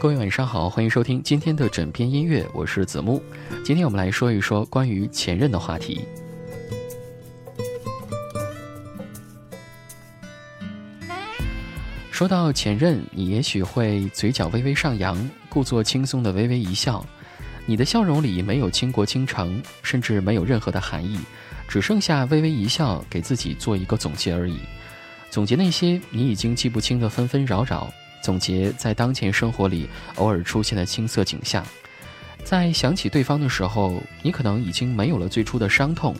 各位晚上好，欢迎收听今天的枕边音乐，我是子木。今天我们来说一说关于前任的话题。说到前任，你也许会嘴角微微上扬，故作轻松的微微一笑。你的笑容里没有倾国倾城，甚至没有任何的含义，只剩下微微一笑，给自己做一个总结而已。总结那些你已经记不清的纷纷扰扰，总结在当前生活里偶尔出现的青涩景象。在想起对方的时候，你可能已经没有了最初的伤痛，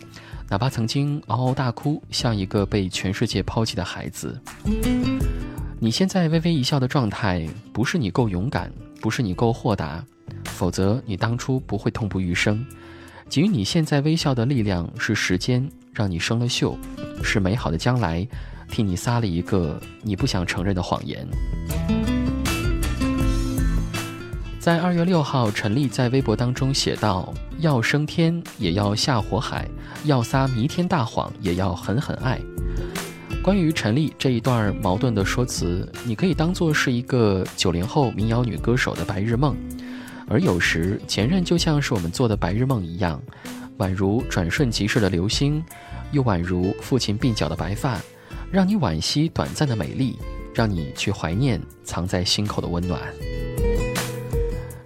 哪怕曾经嗷嗷大哭，像一个被全世界抛弃的孩子。你现在微微一笑的状态，不是你够勇敢，不是你够豁达，否则你当初不会痛不欲生。给予你现在微笑的力量，是时间让你生了锈，是美好的将来替你撒了一个你不想承认的谎言。在二月六号，陈丽在微博当中写道：“要升天，也要下火海；要撒弥天大谎，也要狠狠爱。”关于陈丽这一段矛盾的说辞，你可以当做是一个九零后民谣女歌手的白日梦，而有时前任就像是我们做的白日梦一样，宛如转瞬即逝的流星，又宛如父亲鬓角的白发，让你惋惜短暂的美丽，让你去怀念藏在心口的温暖。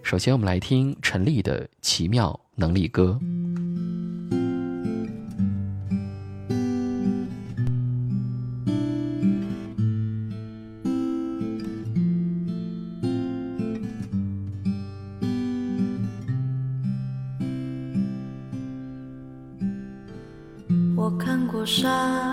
首先，我们来听陈粒的《奇妙能力歌》。我看过沙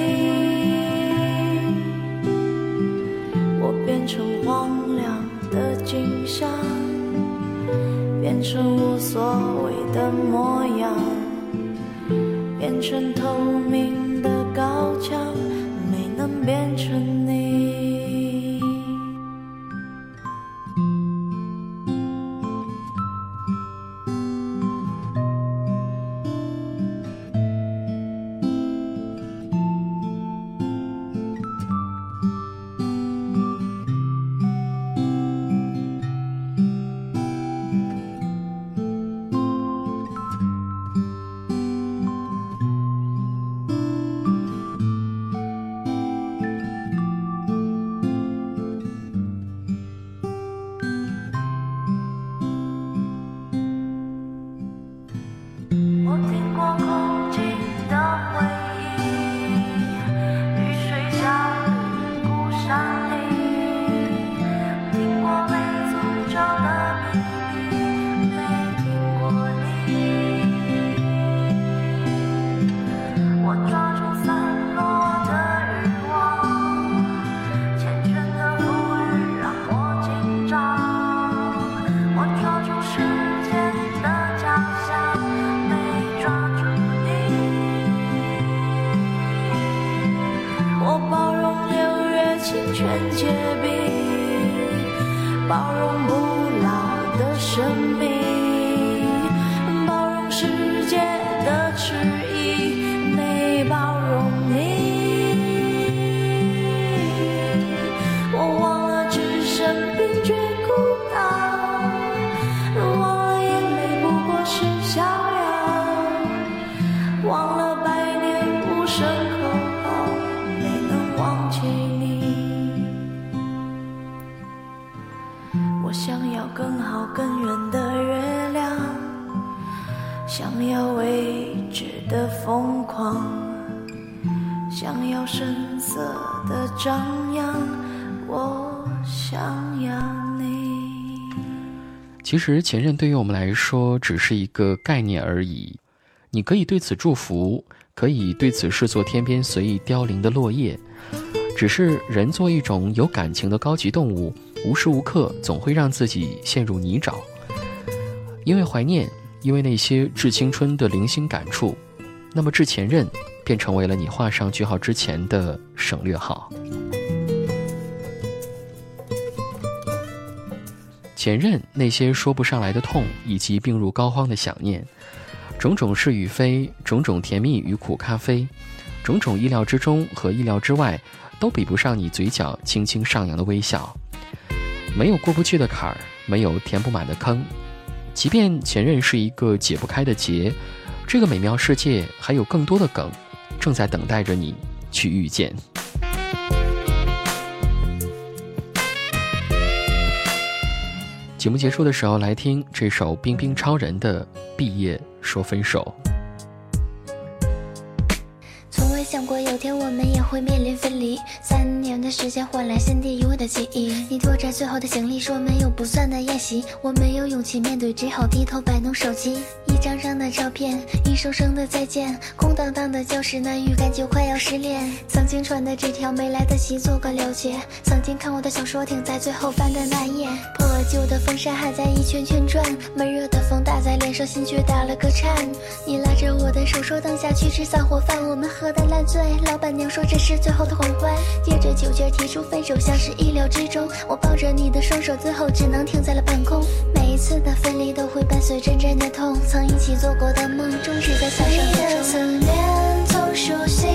成荒凉。的景象变成无所谓的模样，变成透明心全结冰包容不老的生命包容世界的迟疑。好更远的月亮想要未知的疯狂想要声色的张扬我想要你。其实前任对于我们来说只是一个概念而已。你可以对此祝福可以对此视作天边随意凋零的落叶。只是人做一种有感情的高级动物，无时无刻总会让自己陷入泥沼。因为怀念，因为那些致青春的零星感触，那么致前任便成为了你画上句号之前的省略号。前任那些说不上来的痛，以及病入膏肓的想念，种种是与非，种种甜蜜与苦咖啡，种种意料之中和意料之外。都比不上你嘴角轻轻上扬的微笑，没有过不去的坎儿，没有填不满的坑。即便前任是一个解不开的结，这个美妙世界还有更多的梗，正在等待着你去遇见。节目结束的时候，来听这首冰冰超人的《毕业说分手》。我们也会面临分离，三年的时间换来心底永远的记忆。你拖着最后的行李说没有不算的宴席，我没有勇气面对，只好低头摆弄手机。一张张的照片，一声声的再见，空荡荡的教室，那预感就快要失联。曾经传的纸条没来得及做个了结，曾经看过的小说停在最后翻的那页，破旧的风扇还在一圈圈转，闷热的风打在脸上，心却打了个颤。你拉着我的手说等下去吃散伙饭，我们喝的烂。醉，老板娘说这是最后的狂欢，借着酒劲提出分手，像是意料之中。我抱着你的双手，最后只能停在了半空。每一次的分离都会伴随阵阵的痛，曾一起做过的梦，终是在伞上的的侧脸，从熟悉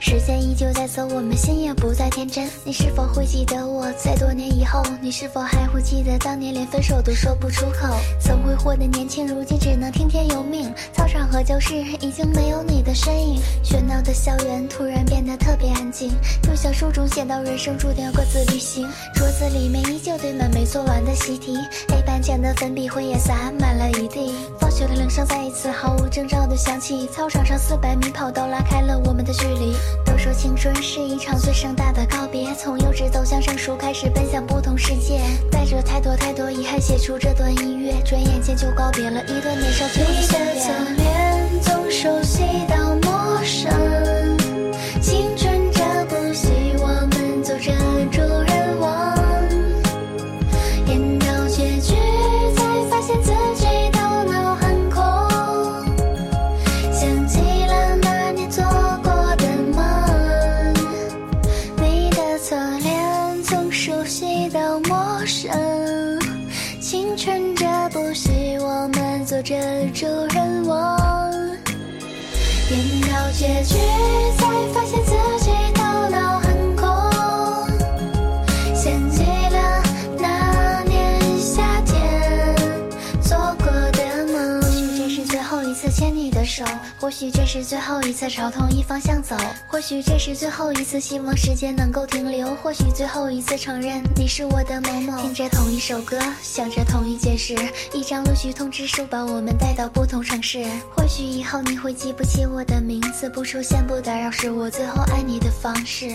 时间依旧在走，我们心也不再天真。你是否会记得我？在多年以后，你是否还会记得当年连分手都说不出口？曾挥霍的年轻，如今只能听天由命。操场和教室已经没有你的身影，喧闹的校园突然变得特别安静，就像书中写到人生注定要各自旅行。里面依旧堆满没做完的习题，黑板前的粉笔灰也洒满了一地。放学的铃声再一次毫无征兆的响起，操场上四百米跑道拉开了我们。的距离，都说青春是一场最盛大的告别，从幼稚走向成熟，开始奔向不同世界，带着太多太多遗憾写出这段音乐，转眼间就告别了一段年少轻狂的侧脸，从熟悉到陌生。这主人翁，演到结局，才发现或许这是最后一次朝同一方向走，或许这是最后一次希望时间能够停留，或许最后一次承认你是我的某某。听着同一首歌，想着同一件事，一张录取通知书把我们带到不同城市。或许以后你会记不起我的名字，不出现不打扰是我最后爱你的方式。